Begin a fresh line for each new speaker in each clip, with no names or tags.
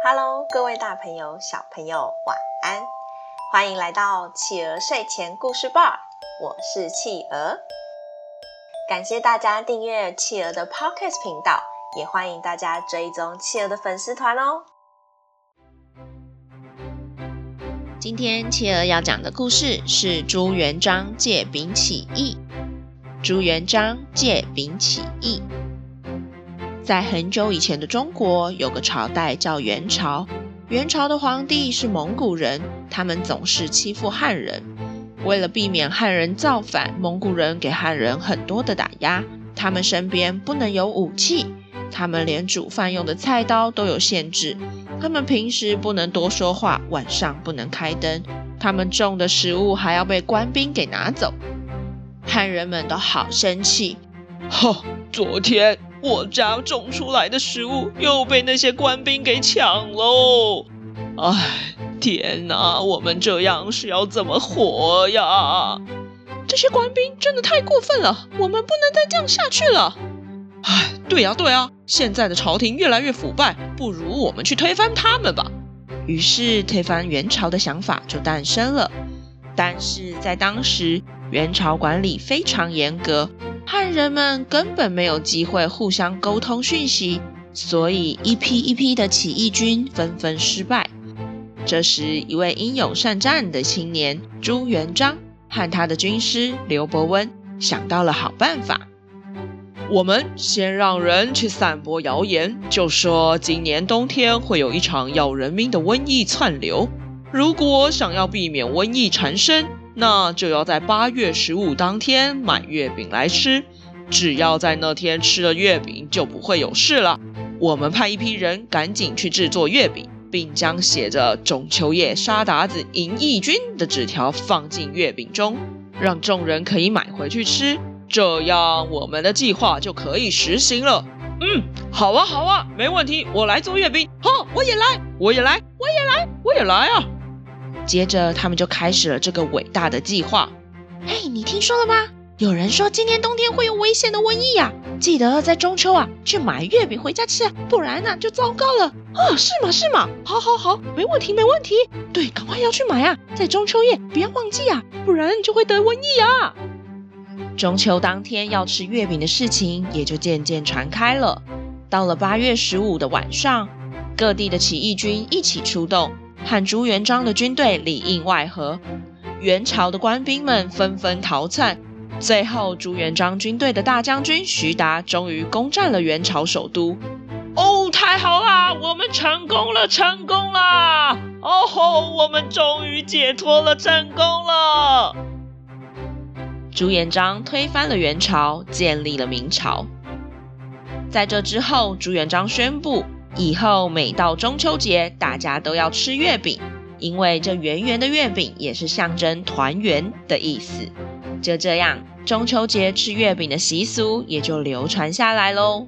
Hello，各位大朋友、小朋友，晚安！欢迎来到企鹅睡前故事吧，我是企鹅。感谢大家订阅企鹅的 Podcast 频道，也欢迎大家追踪企鹅的粉丝团哦。今天企鹅要讲的故事是朱元璋借兵起义。朱元璋借兵起义。在很久以前的中国，有个朝代叫元朝。元朝的皇帝是蒙古人，他们总是欺负汉人。为了避免汉人造反，蒙古人给汉人很多的打压。他们身边不能有武器，他们连煮饭用的菜刀都有限制。他们平时不能多说话，晚上不能开灯。他们种的食物还要被官兵给拿走。汉人们都好生气，
哈！昨天。我家种出来的食物又被那些官兵给抢喽！哎，天哪，我们这样是要怎么活呀？
这些官兵真的太过分了，我们不能再这样下去了。
哎，对呀对呀，现在的朝廷越来越腐败，不如我们去推翻他们吧。
于是推翻元朝的想法就诞生了。但是在当时，元朝管理非常严格。汉人们根本没有机会互相沟通讯息，所以一批一批的起义军纷纷失败。这时，一位英勇善战的青年朱元璋和他的军师刘伯温想到了好办法。
我们先让人去散播谣言，就说今年冬天会有一场要人命的瘟疫窜流。如果想要避免瘟疫缠身，那就要在八月十五当天买月饼来吃，只要在那天吃了月饼，就不会有事了。我们派一批人赶紧去制作月饼，并将写着“中秋夜杀韃子迎义军”的纸条放进月饼中，让众人可以买回去吃。这样，我们的计划就可以实行了。
嗯，好啊，好啊，没问题，我来做月饼。
好，我也来，我也来，
我也来，我也来啊！
接着，他们就开始了这个伟大的计划。嘿，你听说了吗？有人说今年冬天会有危险的瘟疫呀！记得在中秋啊，去买月饼回家吃啊，不然呢就糟糕了。
啊，是吗？是吗？好，好，好，没问题，没问题。对，赶快要去买啊，在中秋夜不要忘记啊，不然就会得瘟疫啊。
中秋当天要吃月饼的事情也就渐渐传开了。到了八月十五的晚上，各地的起义军一起出动。和朱元璋的军队里应外合，元朝的官兵们纷纷逃窜，最后朱元璋军队的大将军徐达终于攻占了元朝首都。
哦，太好啦！我们成功了，成功了！哦吼，我们终于解脱了，成功了！
朱元璋推翻了元朝，建立了明朝。在这之后，朱元璋宣布。以后每到中秋节，大家都要吃月饼，因为这圆圆的月饼也是象征团圆的意思。就这样，中秋节吃月饼的习俗也就流传下来喽。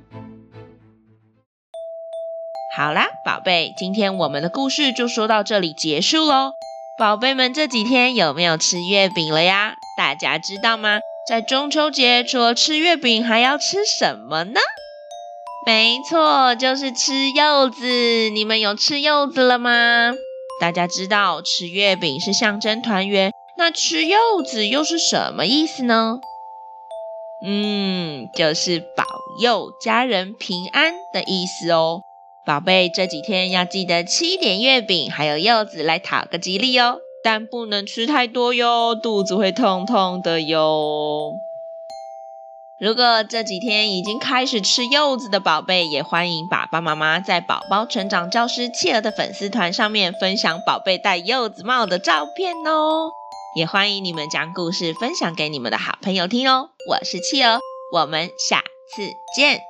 好啦，宝贝，今天我们的故事就说到这里结束喽。宝贝们这几天有没有吃月饼了呀？大家知道吗？在中秋节除了吃月饼，还要吃什么呢？没错，就是吃柚子。你们有吃柚子了吗？大家知道吃月饼是象征团圆，那吃柚子又是什么意思呢？嗯，就是保佑家人平安的意思哦。宝贝，这几天要记得吃一点月饼，还有柚子来讨个吉利哦。但不能吃太多哟，肚子会痛痛的哟。如果这几天已经开始吃柚子的宝贝，也欢迎爸爸妈妈在宝宝成长教师企鹅的粉丝团上面分享宝贝戴柚子帽的照片哦。也欢迎你们将故事分享给你们的好朋友听哦。我是企鹅，我们下次见，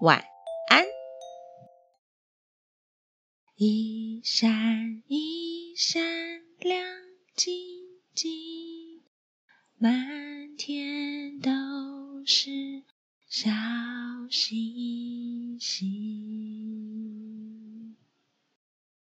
晚安。一闪一闪亮晶晶，满天是小星星。